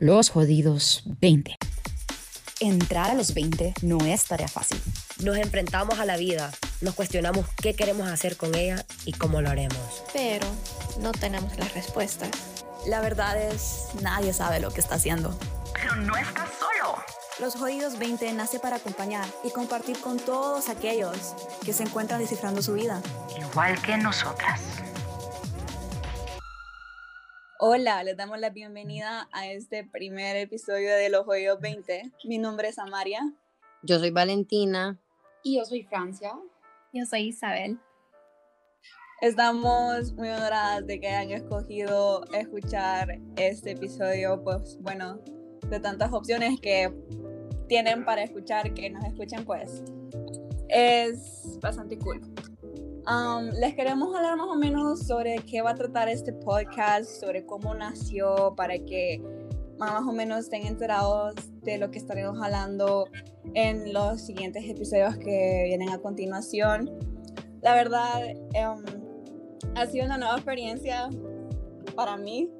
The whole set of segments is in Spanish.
Los jodidos 20. Entrar a los 20 no es tarea fácil. Nos enfrentamos a la vida, nos cuestionamos qué queremos hacer con ella y cómo lo haremos. Pero no tenemos las respuestas. La verdad es, nadie sabe lo que está haciendo. Pero no estás solo. Los Jodidos 20 nace para acompañar y compartir con todos aquellos que se encuentran descifrando su vida. Igual que nosotras. Hola, les damos la bienvenida a este primer episodio de Los Jodidos 20. Mi nombre es Amaria. Yo soy Valentina. Y yo soy Francia. Yo soy Isabel. Estamos muy honoradas de que hayan escogido escuchar este episodio, pues bueno, de tantas opciones que tienen para escuchar, que nos escuchen, pues es bastante cool. Um, les queremos hablar más o menos sobre qué va a tratar este podcast, sobre cómo nació, para que más o menos estén enterados de lo que estaremos hablando en los siguientes episodios que vienen a continuación. La verdad, um, ha sido una nueva experiencia para mí.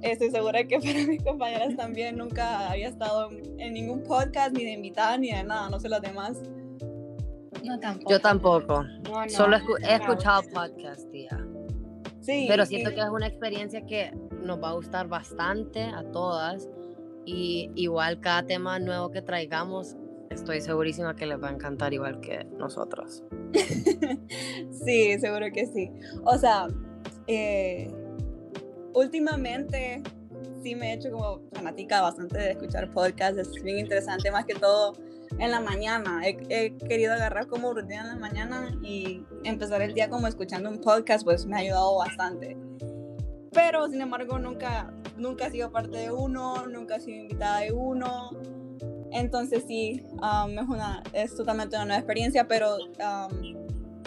Estoy segura que para mis compañeras también nunca había estado en ningún podcast, ni de invitada, ni de nada, no sé los demás. No, tampoco. Yo tampoco. No, no, Solo escu- he escuchado podcast, tía. Sí. Pero siento y- que es una experiencia que nos va a gustar bastante a todas. Y igual cada tema nuevo que traigamos, estoy segurísima que les va a encantar igual que nosotros. sí, seguro que sí. O sea, eh, últimamente sí me he hecho como fanática bastante de escuchar podcasts, es bien interesante, más que todo en la mañana. He, he querido agarrar como rutina en la mañana y empezar el día como escuchando un podcast, pues me ha ayudado bastante. Pero sin embargo nunca, nunca he sido parte de uno, nunca he sido invitada de uno. Entonces sí, um, es, una, es totalmente una nueva experiencia, pero um,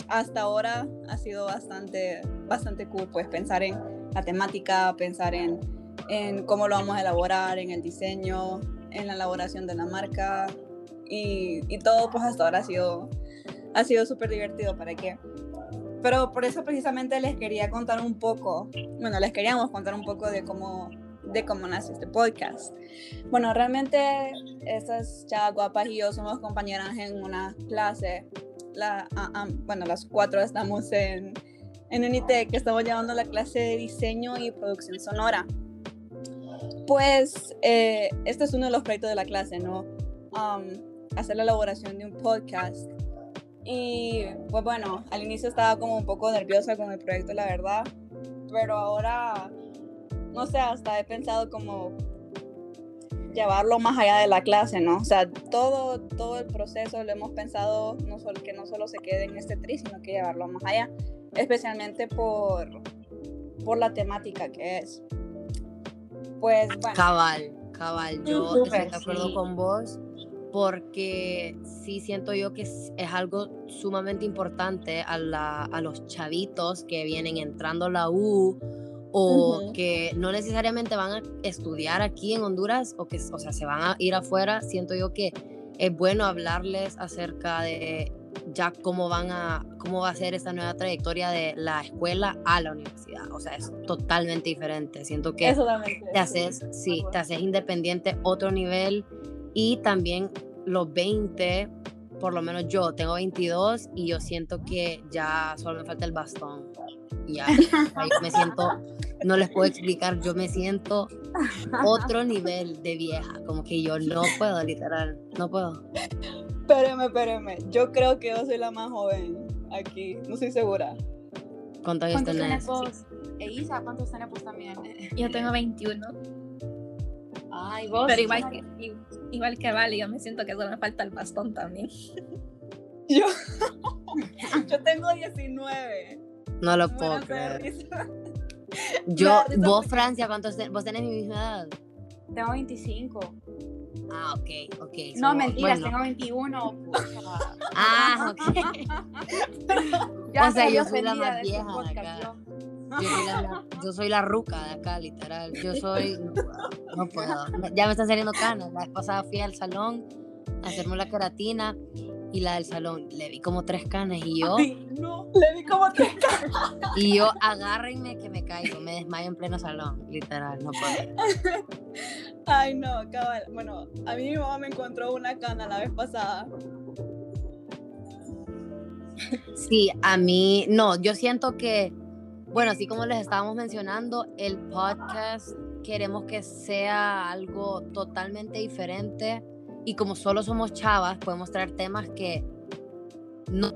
hasta ahora ha sido bastante, bastante cool, pues pensar en la temática, pensar en, en cómo lo vamos a elaborar, en el diseño, en la elaboración de la marca y, y todo pues hasta ahora ha sido ha sido súper divertido, ¿para qué? Pero por eso precisamente les quería contar un poco, bueno, les queríamos contar un poco de cómo, de cómo nace este podcast. Bueno, realmente estas chavas guapas y yo somos compañeras en una clase la, ah, ah, bueno, las cuatro estamos en, en Unitec, estamos llevando la clase de diseño y producción sonora. Pues eh, este es uno de los proyectos de la clase, ¿no? Um, hacer la elaboración de un podcast. Y pues bueno, al inicio estaba como un poco nerviosa con el proyecto, la verdad, pero ahora, no sé, hasta he pensado como llevarlo más allá de la clase, ¿no? O sea, todo, todo el proceso lo hemos pensado no solo, que no solo se quede en este tri, sino que llevarlo más allá, especialmente por, por la temática que es. Pues bueno. Cabal, cabal. Yo Súper, estoy de acuerdo sí. con vos porque sí siento yo que es, es algo sumamente importante a, la- a los chavitos que vienen entrando a la U o Ujú. que no necesariamente van a estudiar aquí en Honduras o que o sea, se van a ir afuera. Siento yo que es bueno hablarles acerca de ya cómo van a cómo va a ser esta nueva trayectoria de la escuela a la universidad. O sea, es totalmente diferente. Siento que te haces, sí, te haces independiente otro nivel y también los 20, por lo menos yo tengo 22 y yo siento que ya solo me falta el bastón. Ya, yo me siento, no les puedo explicar, yo me siento otro nivel de vieja, como que yo no puedo, literal, no puedo. Espéreme, espéreme. Yo creo que yo soy la más joven aquí. No estoy segura. ¿Cuántos años ¿Cuántos tenés? vos? E Isa, ¿cuántos tenés vos también? Yo tengo 21. Ay, vos. Pero igual que, igual que Vale, yo me siento que solo me falta el bastón también. Yo, yo tengo 19. No lo puedo creer. Yo, da risa vos, Francia, ¿cuántos ten- vos tenés mi misma edad? Tengo 25. Ah, ok, ok. No, mentiras, bueno. tengo 21. pucha. Ah, ok. Ya O sea, yo soy la más vieja de podcast, acá. yo. Yo soy, la, yo soy la ruca de acá, literal. Yo soy. No puedo. no puedo. Ya me están saliendo canas. La vez pasada fui al salón a hacerme la queratina y la del salón, le vi como tres canas y yo, Ay, no, le vi como tres caras. y yo, agárrenme que me caigo, me desmayo en pleno salón, literal, no puedo. Ay, no, cabal. Bueno, a mí mi mamá me encontró una cana la vez pasada. Sí, a mí, no, yo siento que, bueno, así como les estábamos mencionando, el podcast queremos que sea algo totalmente diferente y como solo somos chavas, podemos traer temas que no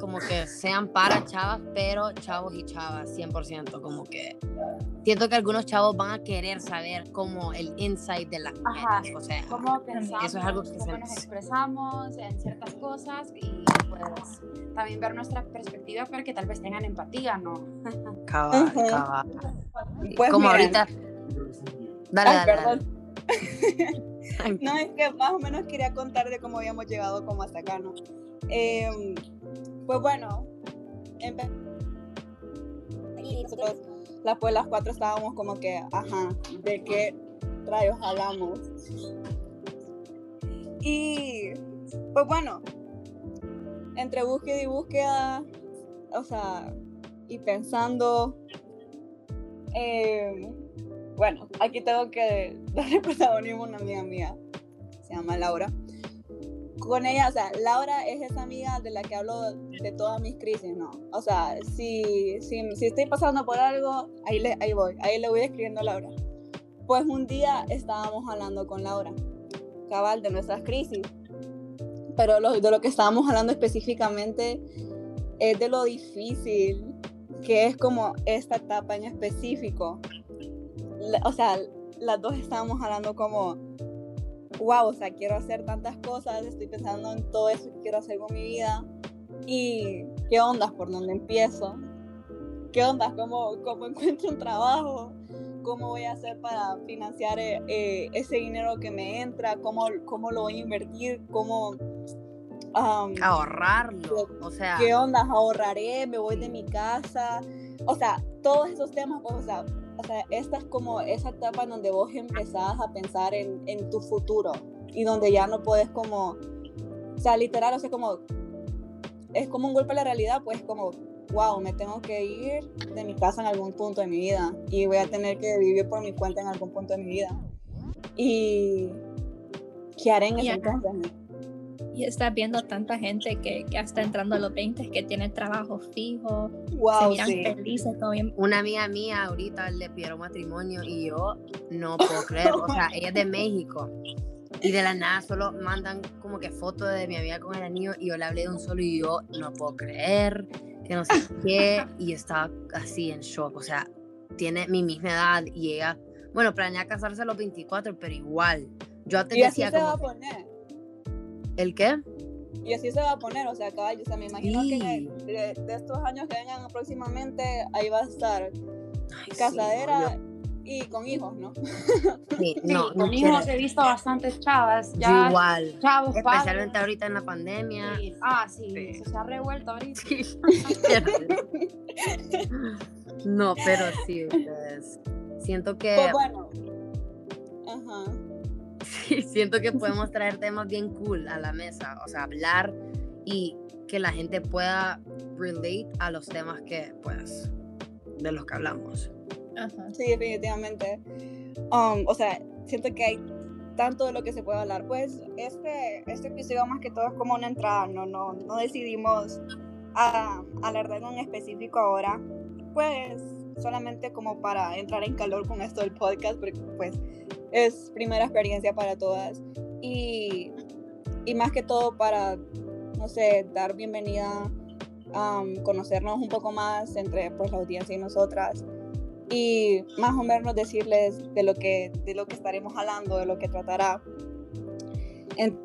como que sean para chavas, pero chavos y chavas, 100%, como que siento que algunos chavos van a querer saber como el insight de las Ajá. mujeres, o sea, cómo pensamos, eso es algo que cómo se- nos expresamos en ciertas cosas y pues también ver nuestra perspectiva para que tal vez tengan empatía, ¿no? cabal, cabal. Pues como miren. ahorita... Dale, Ay, dale, dale. Ay, No, es que más o menos quería contar de cómo habíamos llegado como hasta acá, ¿no? Em, pues bueno, empe- y nosotros las, pues, las cuatro estábamos como que, ajá, ¿de qué rayos hablamos? Y pues bueno, entre búsqueda y búsqueda, o sea, y pensando, em, bueno, aquí tengo que darle protagonismo a una amiga mía, se llama Laura. Con ella, o sea, Laura es esa amiga de la que hablo de todas mis crisis, ¿no? O sea, si, si, si estoy pasando por algo, ahí, le, ahí voy, ahí le voy escribiendo a Laura. Pues un día estábamos hablando con Laura, cabal, de nuestras crisis, pero lo, de lo que estábamos hablando específicamente es de lo difícil que es como esta etapa en específico. O sea, las dos estábamos hablando como, wow, o sea, quiero hacer tantas cosas, estoy pensando en todo eso que quiero hacer con mi vida. ¿Y qué ondas? ¿Por dónde empiezo? ¿Qué ondas? ¿Cómo, cómo encuentro un trabajo? ¿Cómo voy a hacer para financiar eh, eh, ese dinero que me entra? ¿Cómo, cómo lo voy a invertir? ¿Cómo... am, ahorrarlo, o sea, ¿Qué onda? ¿Ahorraré? ¿Me voy de mi casa? O sea, todos esos temas, pues, o sea, o sea, esta es como esa etapa en donde vos empezás a pensar en, en tu futuro y donde ya no puedes como, o sea, literal, o sea, como, es como un golpe a la realidad, pues como, wow, me tengo que ir de mi casa en algún punto de mi vida y voy a tener que vivir por mi cuenta en algún punto de mi vida. Y, ¿qué haré en ese entonces? Y estás viendo tanta gente que, que está entrando a los 20, que tiene trabajo fijo, se Wow, miran sí. felices, todo bien. una amiga mía ahorita le pidieron matrimonio y yo no puedo creer, o sea, ella es de México y de la nada solo mandan como que fotos de mi amiga con el anillo y yo le hablé de un solo y yo no puedo creer, que no sé qué, y estaba así en shock, o sea, tiene mi misma edad y ella, bueno, planea casarse a los 24, pero igual, yo antes Y así decía se va a como, poner. ¿El qué? Y así se va a poner, o sea, cabal, o sea, me imagino que de, de estos años que vengan próximamente, ahí va a estar Ay, sí, casadera y con hijos, ¿no? sí, Sí, no, no con hijos quiero. he visto bastantes chavas, ya igual, chavos, especialmente padres. ahorita en la pandemia. Sí. Ah, sí, Sí. eso se ha revuelto ahorita. Sí, no, pero sí, ustedes. Siento que Pues bueno. Ajá. Sí, siento que podemos traer temas bien cool a la mesa, o sea, hablar y que la gente pueda relate a los temas que, pues, de los que hablamos. Ajá. Sí, definitivamente. Um, o sea, siento que hay tanto de lo que se puede hablar. Pues este, este episodio más que todo es como una entrada, no, no, no decidimos a, hablar de algo en específico ahora. Pues solamente como para entrar en calor con esto del podcast, porque pues es primera experiencia para todas. Y, y más que todo para, no sé, dar bienvenida, um, conocernos un poco más entre pues la audiencia y nosotras y más o menos decirles de lo que, de lo que estaremos hablando, de lo que tratará. En-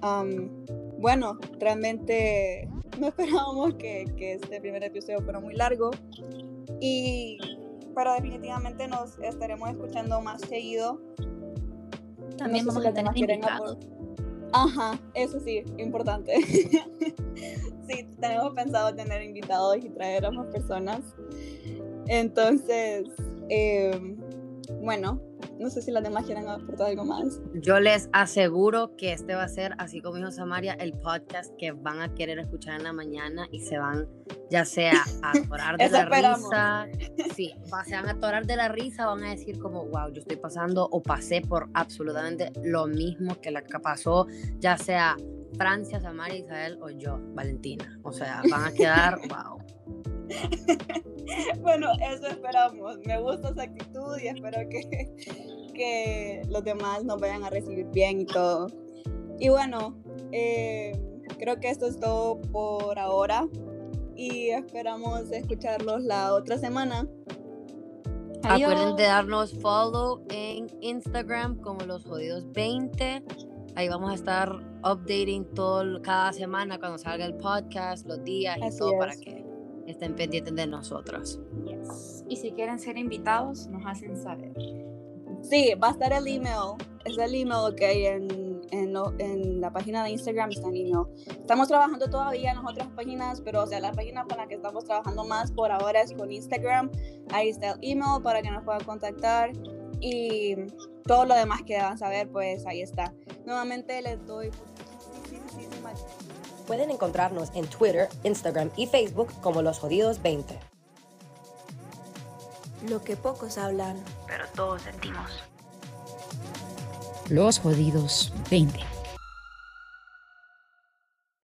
am, bueno, realmente no esperábamos que, que este primer episodio fuera muy largo, y, pero definitivamente nos estaremos escuchando más seguido. También No sé si vamos los a tener invitados. apor- Ajá, eso sí, importante. sí, tenemos pensado tener invitados y traer a más personas. Entonces, eh, bueno, No sé si las demás quieren aportar algo más. Yo les aseguro que este va a ser, así como dijo Samaria, el podcast que van a querer escuchar en la mañana y se van, ya sea a atorar de la esperamos. risa. Sí, se van a atorar de la risa, van a decir como, wow, yo estoy pasando o pasé por absolutamente lo mismo que la que pasó, ya sea Francia, Samaria, Isabel o yo, Valentina. O sea, van a quedar, wow. Bueno, eso esperamos. Me gusta esa actitud y espero que, que los demás nos vayan a recibir bien y todo. Y bueno, eh, creo que esto es todo por ahora y esperamos escucharlos la otra semana. Acuerden de darnos follow en Instagram como los jodidos 20. Ahí vamos a estar updating todo cada semana cuando salga el podcast, los días y Así todo para es. que estén pendientes de nosotros. Yes. Y si quieren ser invitados, nos hacen saber. Sí, va a estar el email. Es el email que hay en, en, lo- en la página de Instagram, está en email. Estamos trabajando todavía en las otras páginas, pero o sea, la página con la que estamos trabajando más por ahora es con Instagram. Ahí está el email para que nos puedan contactar. Y todo lo demás que deban saber, pues ahí está. Nuevamente les doy Pueden encontrarnos en Twitter, Instagram y Facebook como Los Jodidos 20. Lo que pocos hablan. Pero todos sentimos. Los jodidos 20.